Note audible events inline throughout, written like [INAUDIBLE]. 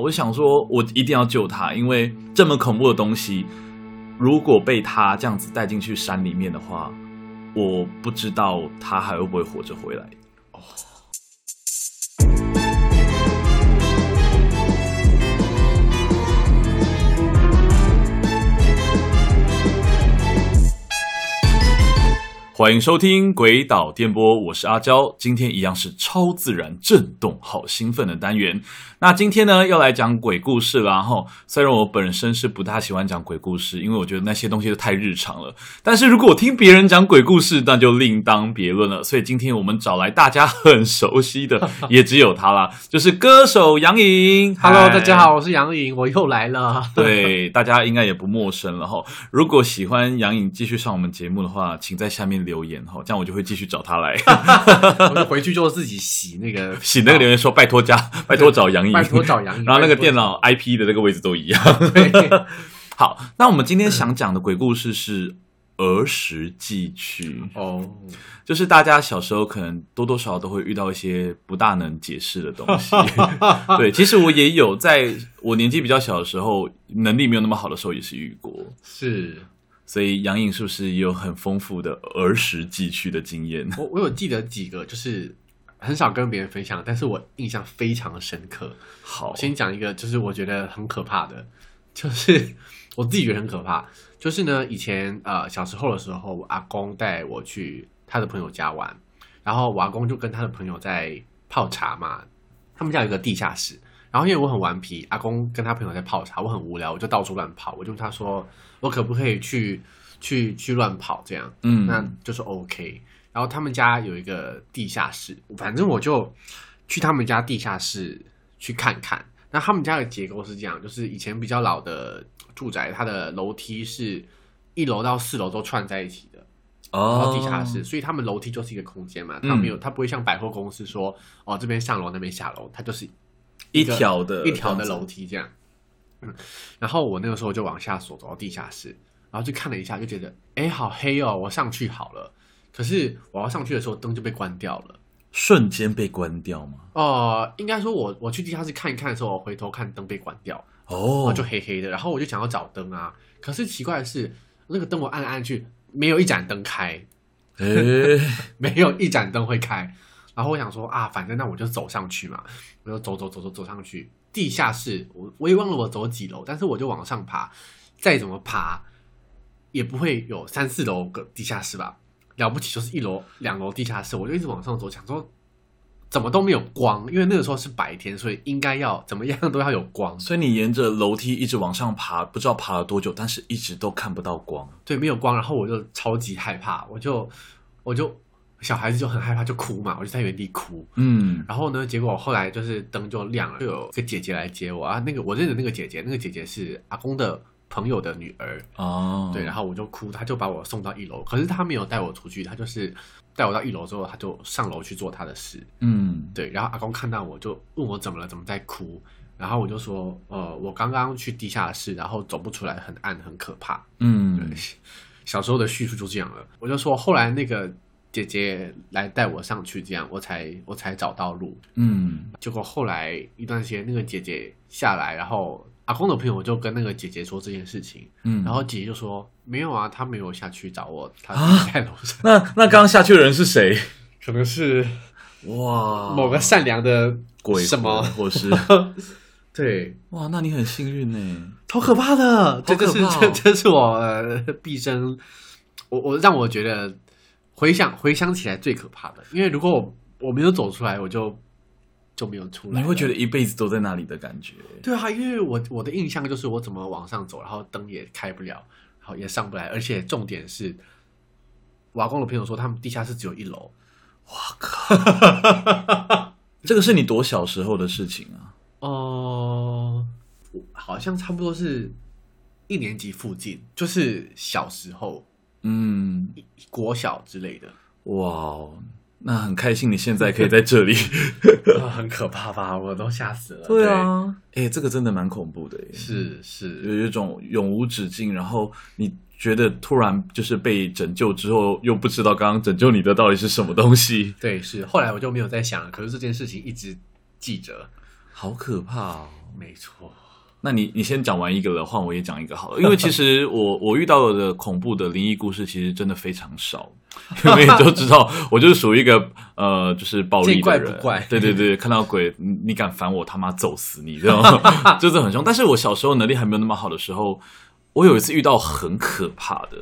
我想说，我一定要救他，因为这么恐怖的东西，如果被他这样子带进去山里面的话，我不知道他还会不会活着回来。欢迎收听《鬼岛电波》，我是阿娇。今天一样是超自然震动，好兴奋的单元。那今天呢，要来讲鬼故事了。然后，虽然我本身是不大喜欢讲鬼故事，因为我觉得那些东西都太日常了。但是如果我听别人讲鬼故事，那就另当别论了。所以今天我们找来大家很熟悉的，[LAUGHS] 也只有他啦，就是歌手杨颖。[LAUGHS] Hello，大家好，我是杨颖，我又来了。[LAUGHS] 对，大家应该也不陌生了哈。如果喜欢杨颖继续上我们节目的话，请在下面留言哈，这样我就会继续找他来。我就回去就自己洗那个洗那个留言说，拜托加，拜托找杨颖。拜托找杨颖，然后那个电脑 IP 的那个位置都一样。[LAUGHS] 好，那我们今天想讲的鬼故事是儿时记趣哦，就是大家小时候可能多多少少都会遇到一些不大能解释的东西。[LAUGHS] 对，其实我也有，在我年纪比较小的时候，能力没有那么好的时候，也是遇过。是，所以杨颖是不是也有很丰富的儿时记趣的经验？我我有记得几个，就是。很少跟别人分享，但是我印象非常深刻。好，先讲一个，就是我觉得很可怕的，就是 [LAUGHS] 我自己觉得很可怕。就是呢，以前呃小时候的时候，我阿公带我去他的朋友家玩，然后我阿公就跟他的朋友在泡茶嘛。他们家有一个地下室，然后因为我很顽皮，阿公跟他朋友在泡茶，我很无聊，我就到处乱跑。我就问他说，我可不可以去去去乱跑这样？嗯，那就是 OK。然后他们家有一个地下室，反正我就去他们家地下室去看看。那他们家的结构是这样，就是以前比较老的住宅，它的楼梯是一楼到四楼都串在一起的。哦，地下室，所以他们楼梯就是一个空间嘛，它没有，它不会像百货公司说，哦，这边上楼，那边下楼，它就是一,一条的一条的楼梯这样。嗯，然后我那个时候就往下走，走到地下室，然后就看了一下，就觉得，哎，好黑哦，我上去好了。可是我要上去的时候，灯就被关掉了，瞬间被关掉吗？哦、呃，应该说我我去地下室看一看的时候，我回头看灯被关掉，哦，就黑黑的，然后我就想要找灯啊，可是奇怪的是，那个灯我按来按去，没有一盏灯开，诶。[LAUGHS] 没有一盏灯会开，然后我想说啊，反正那我就走上去嘛，我就走走走走走上去。地下室，我我也忘了我走几楼，但是我就往上爬，再怎么爬也不会有三四楼个地下室吧。了不起，就是一楼、两楼地下室，我就一直往上走，想说怎么都没有光，因为那个时候是白天，所以应该要怎么样都要有光。所以你沿着楼梯一直往上爬，不知道爬了多久，但是一直都看不到光。对，没有光，然后我就超级害怕，我就我就小孩子就很害怕，就哭嘛，我就在原地哭。嗯，然后呢，结果后来就是灯就亮了，就有个姐姐来接我啊。那个我认识那个姐姐，那个姐姐是阿公的朋友的女儿。哦，对，然后我就哭，他就把我送到一楼，可是他没有带我出去，他就是带我到一楼之后，他就上楼去做他的事，嗯，对，然后阿公看到我就问我怎么了，怎么在哭，然后我就说，呃，我刚刚去地下室，然后走不出来，很暗，很可怕，嗯，对，小时候的叙述就这样了，我就说后来那个姐姐来带我上去，这样我才我才找到路，嗯，结果后来一段时间，那个姐姐下来，然后。阿公的朋友就跟那个姐姐说这件事情，嗯，然后姐姐就说没有啊，他没有下去找我，他在楼上。那那刚刚下去的人是谁？可能是哇，某个善良的鬼什么，或是 [LAUGHS] 对哇，那你很幸运呢，好可怕的，这就是这这是我毕生我我让我觉得回想回想起来最可怕的，因为如果我我没有走出来，我就。就没有出来，你会觉得一辈子都在那里的感觉。对啊，因为我我的印象就是我怎么往上走，然后灯也开不了，然后也上不来，而且重点是，瓦工的朋友说他们地下室只有一楼。哇靠！[LAUGHS] 这个是你多小时候的事情啊？哦、呃，好像差不多是一年级附近，就是小时候，嗯，国小之类的。哇。那很开心，你现在可以在这里，[LAUGHS] 很可怕吧？我都吓死了。对啊，哎，这个真的蛮恐怖的。是是，有一种永无止境，然后你觉得突然就是被拯救之后，又不知道刚刚拯救你的到底是什么东西。对，是。后来我就没有再想了，可是这件事情一直记着，好可怕哦。没错。那你你先讲完一个了，换我也讲一个好了。因为其实我我遇到的恐怖的灵异故事其实真的非常少，因为都知道我就是属于一个呃就是暴力的人，见怪不怪。对对对，看到鬼你敢烦我他妈揍死你，这种 [LAUGHS] 就是很凶。但是我小时候能力还没有那么好的时候，我有一次遇到很可怕的，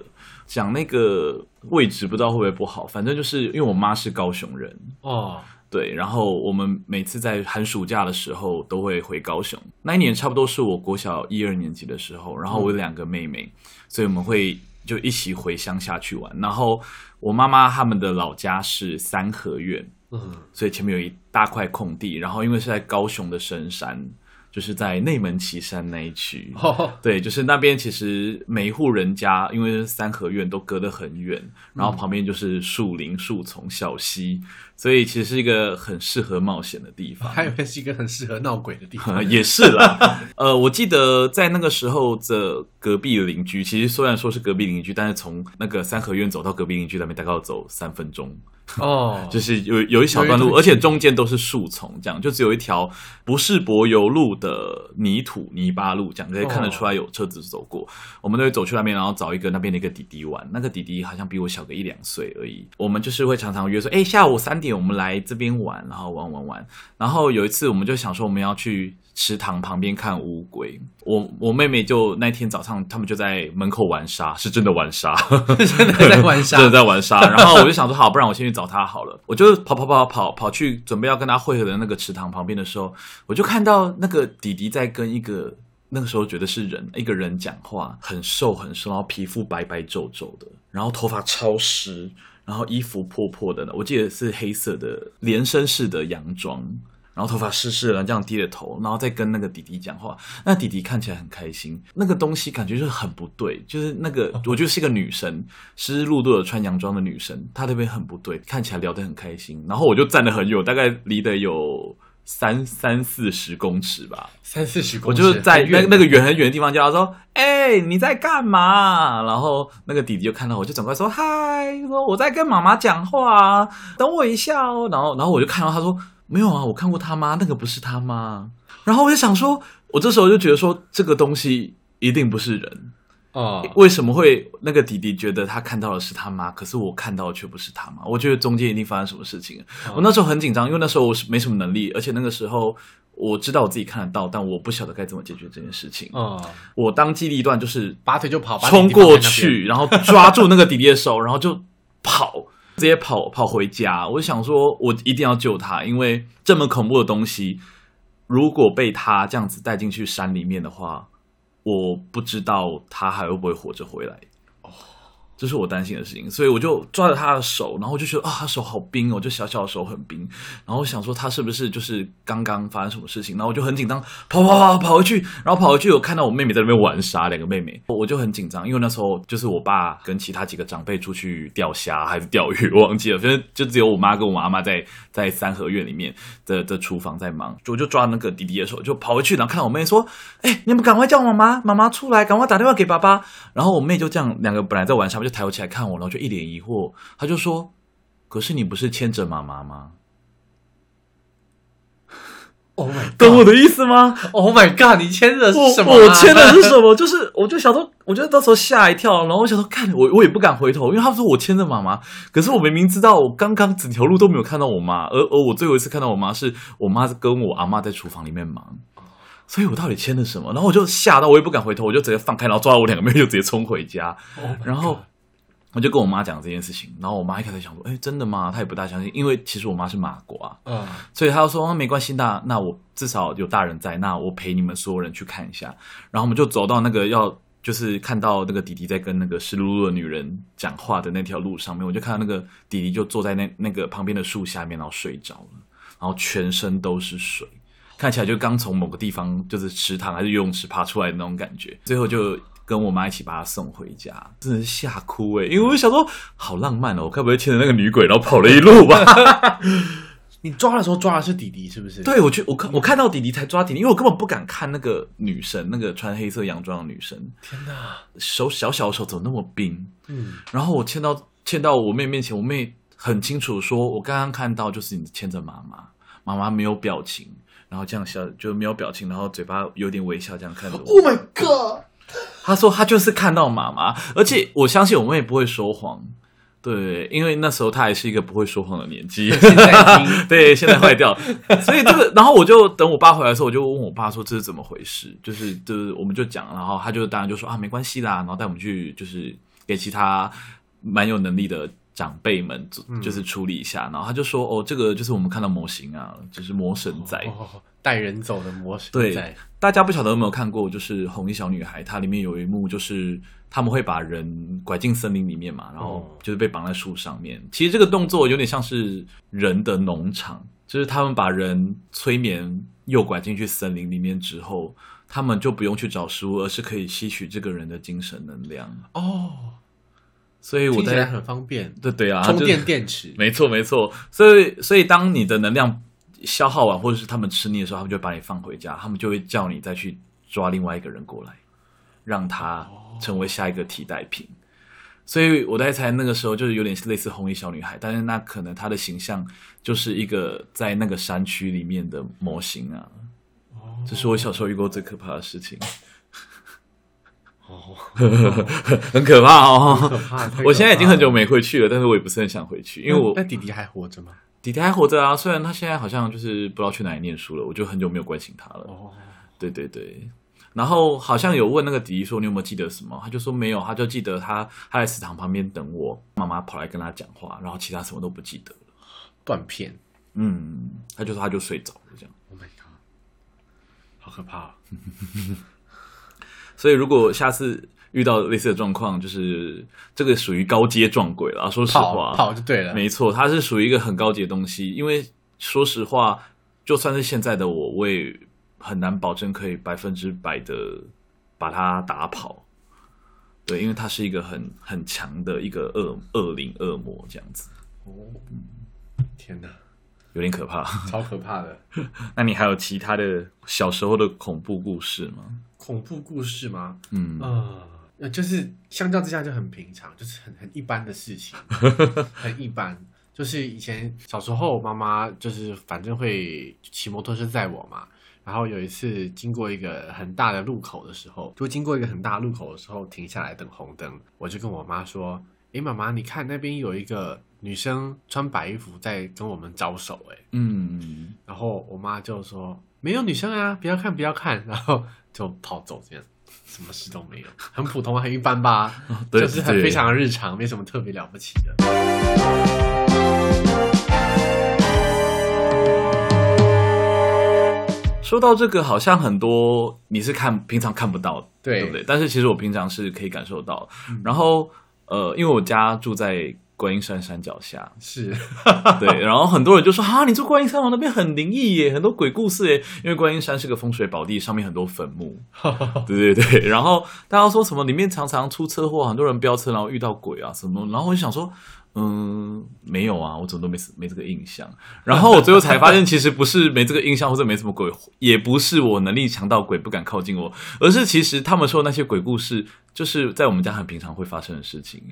讲那个位置不知道会不会不好，反正就是因为我妈是高雄人哦。对，然后我们每次在寒暑假的时候都会回高雄。那一年差不多是我国小一二年级的时候，然后我有两个妹妹，嗯、所以我们会就一起回乡下去玩。然后我妈妈他们的老家是三合院，嗯，所以前面有一大块空地。然后因为是在高雄的深山。就是在内门旗山那一区，oh. 对，就是那边其实每一户人家，因为三合院都隔得很远，然后旁边就是树林、树丛、小溪，所以其实是一个很适合冒险的地方。[LAUGHS] 还以为是一个很适合闹鬼的地方，[LAUGHS] 也是啦。呃，我记得在那个时候的隔壁邻居，其实虽然说是隔壁邻居，但是从那个三合院走到隔壁邻居那边大概要走三分钟。哦，oh, [LAUGHS] 就是有有一小段路，而且中间都是树丛，这样就只有一条不是柏油路的泥土泥巴路，这样可以看得出来有车子走过。Oh. 我们都会走去那边，然后找一个那边的一个弟弟玩。那个弟弟好像比我小个一两岁而已。我们就是会常常约说，哎，下午三点我们来这边玩，然后玩玩玩。然后有一次我们就想说我们要去。池塘旁边看乌龟，我我妹妹就那天早上，他们就在门口玩沙，是真的玩沙，[LAUGHS] 真的在玩沙，[LAUGHS] 真的在玩沙。然后我就想说，好，不然我先去找他好了。我就跑跑跑跑跑去，准备要跟他汇合的那个池塘旁边的时候，我就看到那个弟弟在跟一个那个时候觉得是人一个人讲话，很瘦很瘦，然后皮肤白白皱皱的，然后头发超湿，然后衣服破破的，我记得是黑色的连身式的洋装。然后头发湿湿的，这样低着头，然后再跟那个弟弟讲话。那弟弟看起来很开心，那个东西感觉就是很不对，就是那个我觉得是一个女生，湿漉漉的穿洋装的女生，她那边很不对，看起来聊得很开心。然后我就站得很远，大概离得有三三四十公尺吧，三四十公尺。我就是在那那个远很远的地方叫他说：“哎，你在干嘛？”然后那个弟弟就看到我就转过来说：“嗨，说我在跟妈妈讲话，等我一下哦。”然后然后我就看到他说。没有啊，我看过他妈，那个不是他妈。然后我就想说，我这时候就觉得说，这个东西一定不是人哦。为什么会那个弟弟觉得他看到的是他妈，可是我看到的却不是他妈？我觉得中间一定发生什么事情。哦、我那时候很紧张，因为那时候我是没什么能力，而且那个时候我知道我自己看得到，但我不晓得该怎么解决这件事情。哦，我当机立断，就是拔腿就跑，冲过去，然后抓住那个弟弟的手，然后就跑。直接跑跑回家，我想说，我一定要救他，因为这么恐怖的东西，如果被他这样子带进去山里面的话，我不知道他还会不会活着回来。这是我担心的事情，所以我就抓着他的手，然后我就觉得啊，他手好冰哦，就小小的手很冰。然后我想说他是不是就是刚刚发生什么事情？然后我就很紧张，跑跑跑跑回去，然后跑回去，我看到我妹妹在那边玩沙，两个妹妹，我就很紧张，因为那时候就是我爸跟其他几个长辈出去钓虾还是钓鱼，[LAUGHS] 忘记了，反正就只有我妈跟我妈妈在在三合院里面的的厨房在忙。我就抓那个弟弟的手，就跑回去，然后看到我妹说：“哎，你们赶快叫妈妈，妈妈出来，赶快打电话给爸爸。”然后我妹就这样，两个本来在玩沙，抬头起来看我，然后就一脸疑惑。他就说：“可是你不是牵着妈妈吗？”Oh my God，懂我的意思吗？Oh my god，你牵的是什么？我，我牵的是什么？就是我就想说，我觉得到时候吓一跳，然后我想说，看我我也不敢回头，因为他说我牵着妈妈，可是我明明知道，我刚刚整条路都没有看到我妈，而而我最后一次看到我妈，是我妈跟我阿妈在厨房里面忙。所以我到底牵的什么？然后我就吓到，我也不敢回头，我就直接放开，然后抓到我两个妹妹就直接冲回家。Oh、然后我就跟我妈讲这件事情，然后我妈一开始想说：“哎，真的吗？”她也不大相信，因为其实我妈是马国啊，嗯，所以她就说：“那没关系，那那我至少有大人在，那我陪你们所有人去看一下。”然后我们就走到那个要就是看到那个弟弟在跟那个湿漉漉的女人讲话的那条路上面，我就看到那个弟弟就坐在那那个旁边的树下面，然后睡着了，然后全身都是水。看起来就刚从某个地方，就是池塘还是游泳池爬出来的那种感觉。最后就跟我妈一起把她送回家，真的是吓哭诶，因为我就想说，好浪漫哦，我该不会牵着那个女鬼然后跑了一路吧？[LAUGHS] 你抓的时候抓的是弟弟是不是？对，我去，我看我看到弟弟才抓弟弟，因为我根本不敢看那个女生，那个穿黑色洋装的女生。天哪，手小小的手怎么那么冰？嗯，然后我牵到牵到我妹面前，我妹很清楚说，我刚刚看到就是你牵着妈妈，妈妈没有表情。然后这样笑就没有表情，然后嘴巴有点微笑这样看着我。Oh my god！[LAUGHS] 他说他就是看到妈妈，而且我相信我妹不会说谎。对，因为那时候他还是一个不会说谎的年纪，现在 [LAUGHS] 对，现在坏掉，所以这个，然后我就等我爸回来的时候，我就问我爸说这是怎么回事，就是就是我们就讲，然后他就当然就说啊没关系啦，然后带我们去就是给其他蛮有能力的长辈们就是处理一下，嗯、然后他就说哦这个就是我们看到模型啊，就是魔神仔。哦哦带人走的魔神。对，大家不晓得有没有看过，就是《红衣小女孩》，它里面有一幕，就是他们会把人拐进森林里面嘛，然后就是被绑在树上面。其实这个动作有点像是人的农场，就是他们把人催眠诱拐进去森林里面之后，他们就不用去找食物，而是可以吸取这个人的精神能量。哦，所以我在很方便。对对啊，充电电池。没 [LAUGHS] 错没错，所以所以当你的能量。消耗完，或者是他们吃腻的时候，他们就把你放回家，他们就会叫你再去抓另外一个人过来，让他成为下一个替代品。所以我在猜，那个时候就是有点类似红衣小女孩，但是那可能她的形象就是一个在那个山区里面的模型啊。这是我小时候遇过最可怕的事情。哦，很可怕哦，很可怕。我现在已经很久没回去了，但是我也不是很想回去，因为我那弟弟还活着吗？弟弟还活着啊，虽然他现在好像就是不知道去哪里念书了，我就很久没有关心他了。哦，对对对，然后好像有问那个弟弟说，你有没有记得什么？他就说没有，他就记得他他在食堂旁边等我，妈妈跑来跟他讲话，然后其他什么都不记得了。断片。嗯，他就说他就睡着了这样。Oh my god，好可怕啊！所以如果下次。遇到类似的状况，就是这个属于高阶撞鬼了。说实话，跑，就对了，没错，它是属于一个很高级的东西。因为说实话，就算是现在的我，我也很难保证可以百分之百的把它打跑。对，因为它是一个很很强的一个恶恶灵恶魔这样子。哦，天哪，有点可怕，超可怕的。[LAUGHS] 那你还有其他的小时候的恐怖故事吗？恐怖故事吗？嗯啊。呃呃，就是相较之下就很平常，就是很很一般的事情，[LAUGHS] 很一般。就是以前小时候，妈妈就是反正会骑摩托车载我嘛。然后有一次经过一个很大的路口的时候，就经过一个很大的路口的时候停下来等红灯，我就跟我妈说：“诶，妈妈，你看那边有一个女生穿白衣服在跟我们招手。”诶，嗯，然后我妈就说：“没有女生啊，不要看，不要看。”然后就跑走这样。什么事都没有，很普通，很一般吧，[LAUGHS] 就是很非常的日常，没什么特别了不起的。说到这个，好像很多你是看平常看不到，对，对不对？但是其实我平常是可以感受到。嗯、然后，呃，因为我家住在。观音山山脚下是对，[LAUGHS] 然后很多人就说啊，你住观音山往那边很灵异耶，很多鬼故事耶。因为观音山是个风水宝地，上面很多坟墓。[LAUGHS] 对对对，然后大家说什么里面常常出车祸，很多人飙车然后遇到鬼啊什么，然后我就想说。嗯，没有啊，我怎么都没没这个印象。然后我最后才发现，其实不是没这个印象，或者没什么鬼，也不是我能力强到鬼不敢靠近我，而是其实他们说那些鬼故事，就是在我们家很平常会发生的事情。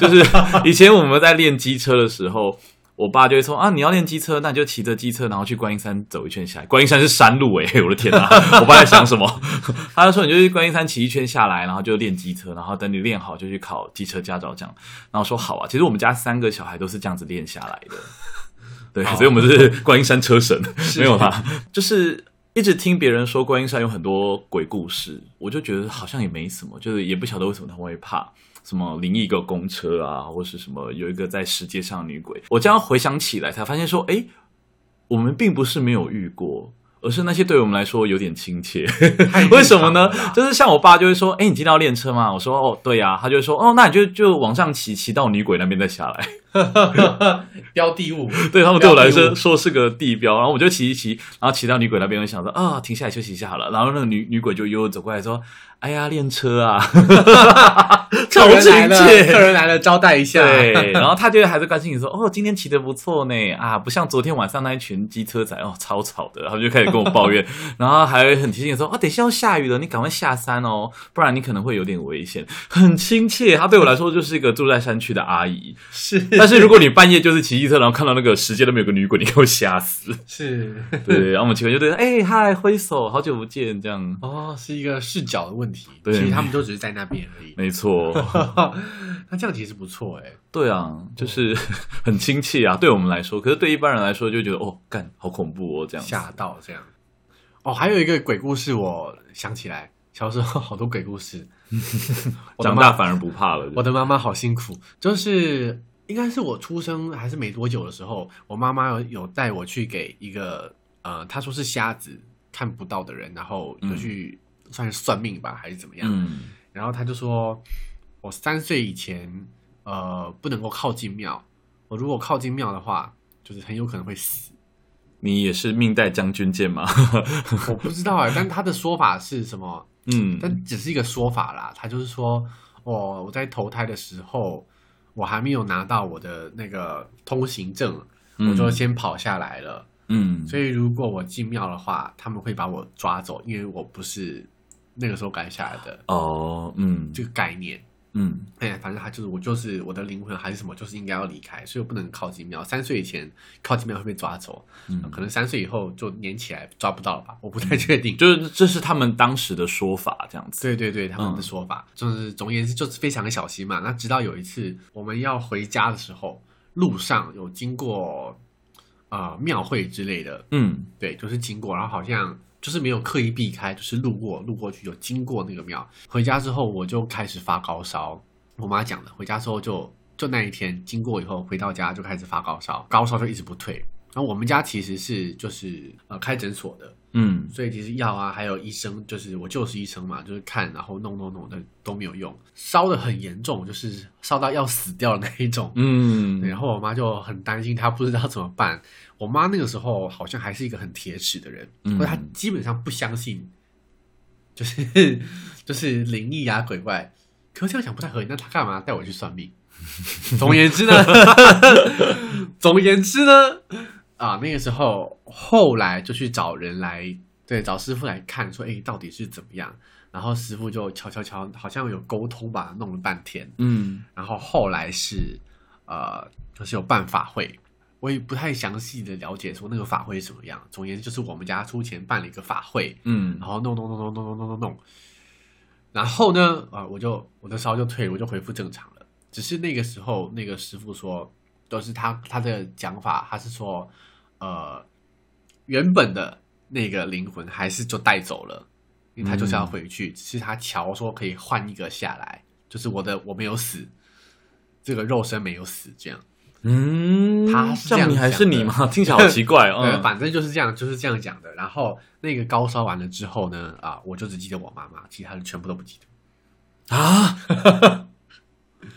就是以前我们在练机车的时候。我爸就会说啊，你要练机车，那你就骑着机车，然后去观音山走一圈下来。观音山是山路诶、欸、[LAUGHS] 我的天哪！我爸在想什么？[LAUGHS] 他就说，你就去观音山骑一圈下来，然后就练机车，然后等你练好就去考机车驾照这样。然后说好啊，其实我们家三个小孩都是这样子练下来的。[LAUGHS] 对，所以我们是观音山车神，没有他，就是一直听别人说观音山有很多鬼故事，我就觉得好像也没什么，就是也不晓得为什么他们会怕。什么灵异个公车啊，或是什么有一个在石阶上的女鬼，我这样回想起来才发现说，哎，我们并不是没有遇过，而是那些对我们来说有点亲切。为什么呢？就是像我爸就会说，哎，你今天要练车吗？我说，哦，对呀。他就会说，哦，那你就就往上骑，骑到女鬼那边再下来。[LAUGHS] 标的物，对他们对我来说说是个地标。然后我就骑一骑，然后骑到女鬼那边，我想说啊，停下来休息一下好了。然后那个女女鬼就悠悠走过来说。哎呀，练车啊！[LAUGHS] [LAUGHS] 超亲切，客人来了，招待一下。对，然后他就还是关心你说：“哦，今天骑的不错呢，啊，不像昨天晚上那一群机车仔哦，超吵的。”然后就开始跟我抱怨，然后还很提醒说：“啊，等一下要下雨了，你赶快下山哦，不然你可能会有点危险。”很亲切，他对我来说就是一个住在山区的阿姨。是，但是如果你半夜就是骑机车，然后看到那个时间都没有个女鬼，你给我吓死。是，[LAUGHS] 对，然后我们骑回就对，哎嗨，挥手，好久不见，这样。哦，是一个视角的问题。对，其实他们都只是在那边而已。没错。[LAUGHS] 那这样其实不错哎。对啊，就是 [LAUGHS] 很亲切啊，对我们来说。可是对一般人来说，就觉得哦，干，好恐怖哦，这样。吓到这样。哦，还有一个鬼故事，我想起来，小时候好多鬼故事。长大反而不怕了。我的妈妈好辛苦，就是应该是我出生还是没多久的时候，我妈妈有有带我去给一个呃，她说是瞎子看不到的人，然后就去算是算命吧，还是怎么样？嗯，然后她就说，我三岁以前呃不能够靠近庙，我如果靠近庙的话，就是很有可能会死。你也是命带将军剑吗？[LAUGHS] 我不知道哎，但他的说法是什么？嗯，但只是一个说法啦。他就是说，我我在投胎的时候，我还没有拿到我的那个通行证，嗯、我就先跑下来了。嗯，所以如果我进庙的话，他们会把我抓走，因为我不是那个时候赶下来的。哦，嗯，这个概念。嗯，哎，反正他就是我，就是我的灵魂还是什么，就是应该要离开，所以我不能靠近庙。三岁以前靠近庙会被抓走，嗯，可能三岁以后就粘起来抓不到了吧？我不太确定。就是这是他们当时的说法，这样子。对对对，他们的说法、嗯、就是总而言之就是非常的小心嘛。那直到有一次我们要回家的时候，路上有经过呃庙会之类的，嗯，对，就是经过，然后好像。就是没有刻意避开，就是路过路过去，有经过那个庙。回家之后我就开始发高烧，我妈讲的。回家之后就就那一天经过以后，回到家就开始发高烧，高烧就一直不退。然后我们家其实是就是呃开诊所的。嗯，所以其实药啊，还有医生，就是我就是医生嘛，就是看，然后弄弄弄的都没有用，烧的很严重，就是烧到要死掉的那一种。嗯，然后我妈就很担心，她不知道怎么办。我妈那个时候好像还是一个很铁齿的人，嗯，或者她基本上不相信，就是就是灵异啊鬼怪。可是这样想不太合理，那她干嘛带我去算命？总而言之呢，[LAUGHS] 总而言之呢。啊，那个时候后来就去找人来，对，找师傅来看，说，哎，到底是怎么样？然后师傅就敲敲敲，好像有沟通吧，弄了半天，嗯，然后后来是，呃，就是有办法会，我也不太详细的了解说那个法会是什么样。总言之，就是我们家出钱办了一个法会，嗯，然后弄弄弄弄弄弄弄弄弄，然后呢，啊，我就我的烧就退了，我就恢复正常了。只是那个时候那个师傅说，都是他他的讲法，他是说。呃，原本的那个灵魂还是就带走了，因为他就是要回去，嗯、只是他瞧说可以换一个下来，就是我的我没有死，这个肉身没有死，这样。嗯，他是这样，你还是你吗？[LAUGHS] 听起来好奇怪哦。反正就是这样，就是这样讲的。然后那个高烧完了之后呢，啊，我就只记得我妈妈，其他人全部都不记得啊。[LAUGHS]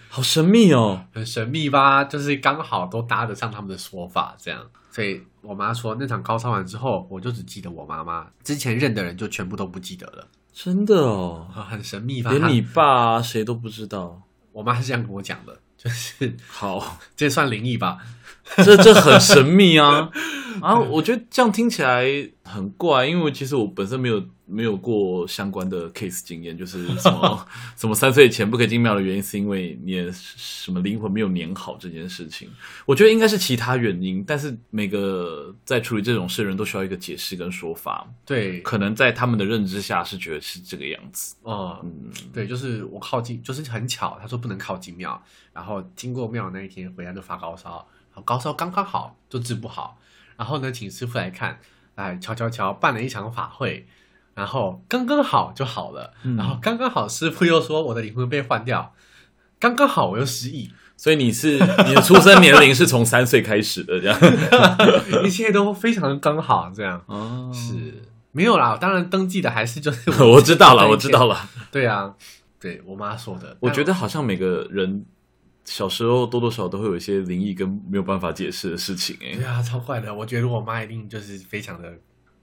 好神秘哦，很神秘吧？就是刚好都搭得上他们的说法，这样。所以我妈说，那场高烧完之后，我就只记得我妈妈，之前认的人就全部都不记得了。真的哦，很神秘吧？连你爸谁都不知道。我妈是这样跟我讲的，就是好，这算灵异吧？这这很神秘啊！[LAUGHS] 啊，我觉得这样听起来很怪，因为其实我本身没有。没有过相关的 case 经验，就是什么 [LAUGHS] 什么三岁前不可以进庙的原因，是因为你的什么灵魂没有粘好这件事情。我觉得应该是其他原因，但是每个在处理这种事的人都需要一个解释跟说法。对，可能在他们的认知下是觉得是这个样子。哦、嗯，对，就是我靠近，就是很巧，他说不能靠近庙，然后经过庙那一天回来就发高烧，高烧刚刚好就治不好，然后呢，请师傅来看，来瞧瞧瞧，办了一场法会。然后刚刚好就好了，嗯、然后刚刚好师傅又说我的灵魂被换掉，刚刚好我又失忆，所以你是你的出生年龄是从三岁开始的这样，[LAUGHS] 一切都非常的刚好这样，哦，是没有啦，当然登记的还是就是我，[LAUGHS] 我知道了，[LAUGHS] 我知道了，对啊，对我妈说的，我觉得好像每个人小时候多多少少都会有一些灵异跟没有办法解释的事情，哎，对啊，超怪的，我觉得我妈一定就是非常的。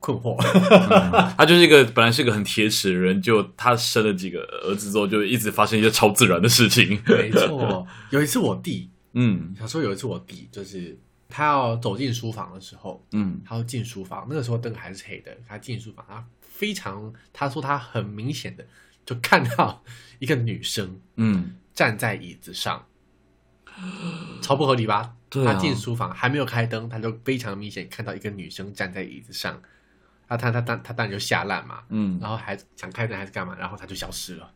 困惑、嗯，[LAUGHS] 她就是一个本来是一个很铁齿的人，就她生了几个儿子之后，就一直发生一些超自然的事情。没错，有一次我弟，[LAUGHS] 嗯，小时候有一次我弟，就是他要走进书房的时候，嗯，他要进书房，那个时候灯还是黑的，他进书房，他非常，他说他很明显的就看到一个女生，嗯，站在椅子上，超不合理吧？对啊、他进书房还没有开灯，他就非常明显看到一个女生站在椅子上，他他他当他当然就吓烂嘛，嗯，然后还想开灯还是干嘛，然后他就消失了。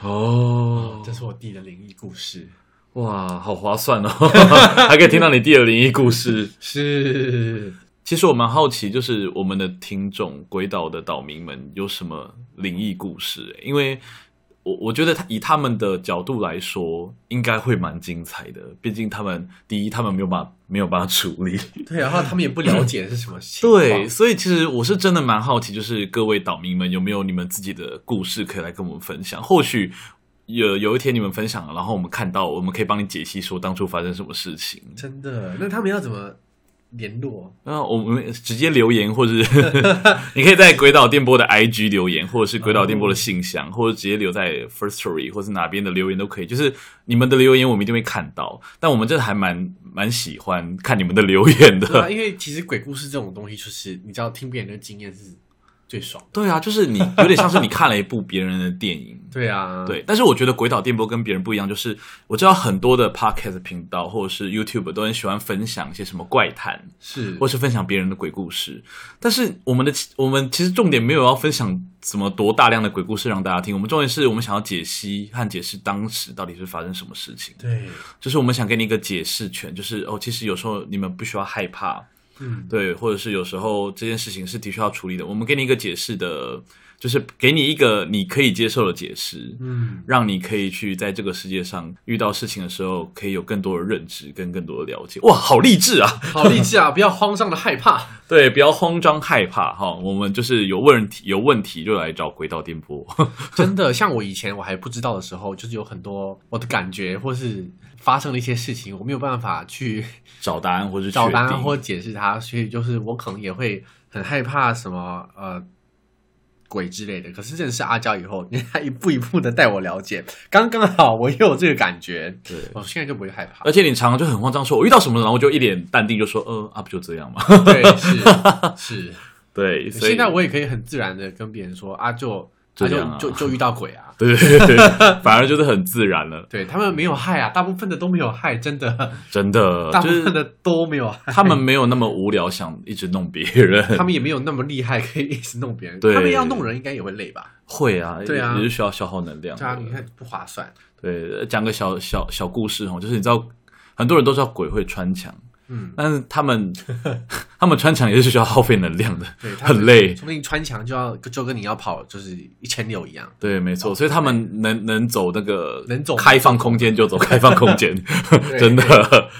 哦，这是我弟的灵异故事。哇，好划算哦，[LAUGHS] 还可以听到你弟的灵异故事。[LAUGHS] 是，其实我蛮好奇，就是我们的听众鬼岛的岛民们有什么灵异故事？因为我我觉得他以他们的角度来说，应该会蛮精彩的。毕竟他们第一，他们没有办法没有办法处理，对，然后他们也不了解是什么情况。对，所以其实我是真的蛮好奇，就是各位岛民们有没有你们自己的故事可以来跟我们分享？或许。有有一天你们分享了，然后我们看到，我们可以帮你解析说当初发生什么事情。真的？那他们要怎么联络？那我们直接留言，或者是 [LAUGHS] 你可以在鬼岛电波的 IG 留言，或者是鬼岛电波的信箱，哦、或者直接留在 Firstory 或是哪边的留言都可以。就是你们的留言，我们一定会看到。但我们真的还蛮蛮喜欢看你们的留言的，啊、因为其实鬼故事这种东西，就是你知道，听别人的经验是。最爽，对啊，就是你有点像是你看了一部别人的电影，[LAUGHS] 对啊，对。但是我觉得鬼岛电波跟别人不一样，就是我知道很多的 podcast 频道或者是 YouTube 都很喜欢分享一些什么怪谈，是，或是分享别人的鬼故事。但是我们的我们其实重点没有要分享什么多大量的鬼故事让大家听，我们重点是我们想要解析和解释当时到底是发生什么事情。对，就是我们想给你一个解释权，就是哦，其实有时候你们不需要害怕。对，或者是有时候这件事情是的确要处理的，我们给你一个解释的，就是给你一个你可以接受的解释，嗯，让你可以去在这个世界上遇到事情的时候，可以有更多的认知跟更多的了解。哇，好励志啊，[LAUGHS] 好励志啊！不要慌张的害怕，[LAUGHS] 对，不要慌张害怕哈。我们就是有问题，有问题就来找轨道电波。[LAUGHS] 真的，像我以前我还不知道的时候，就是有很多我的感觉或是。发生了一些事情，我没有办法去找答案，或者找答案或解释它，所以就是我可能也会很害怕什么呃鬼之类的。可是认识阿娇以后，你还一步一步的带我了解，刚刚好我也有这个感觉，对，我现在就不会害怕。而且你常常就很慌张说，说我遇到什么了，然后我就一脸淡定就说，呃，啊不就这样吗？对，是 [LAUGHS] 是，对。所以现在我也可以很自然的跟别人说啊，就。他就就就遇到鬼啊，[LAUGHS] 对对对，反而就是很自然了。[LAUGHS] 对，他们没有害啊，大部分的都没有害，真的真的，[LAUGHS] 大部分的都没有害。他们没有那么无聊，想一直弄别人。他们也没有那么厉害，可以一直弄别人。对，他们要弄人，应该也会累吧？会啊，对啊，也是需要消耗能量。对啊，你看不划算。对，讲个小小小故事哦，就是你知道，很多人都知道鬼会穿墙。嗯，但是他们 [LAUGHS] 他们穿墙也是需要耗费能量的，对，很累。说不定穿墙就要就跟你要跑就是一千六一样。对，没错，所以他们能能走那个能走开放空间就走开放空间，[LAUGHS] 真的。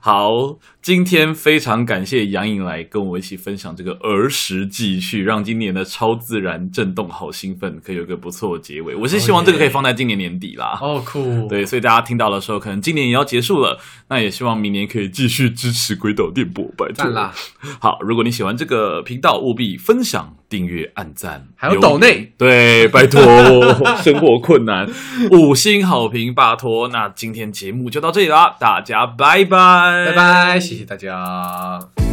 好，今天非常感谢杨颖来跟我一起分享这个儿时记趣，让今年的超自然震动好兴奋，可以有一个不错的结尾。我是希望这个可以放在今年年底啦。[LAUGHS] 哦，酷。对，所以大家听到的时候，可能今年也要结束了，那也希望明年可以继续支持鬼岛电波，拜托啦。好，如果你喜欢这个频道，务必分享、订阅、按赞，还有岛内，对，拜托，[LAUGHS] 生活困难，五星好评，拜托。那今天节目就到这里啦，大家拜拜。拜拜，谢谢大家。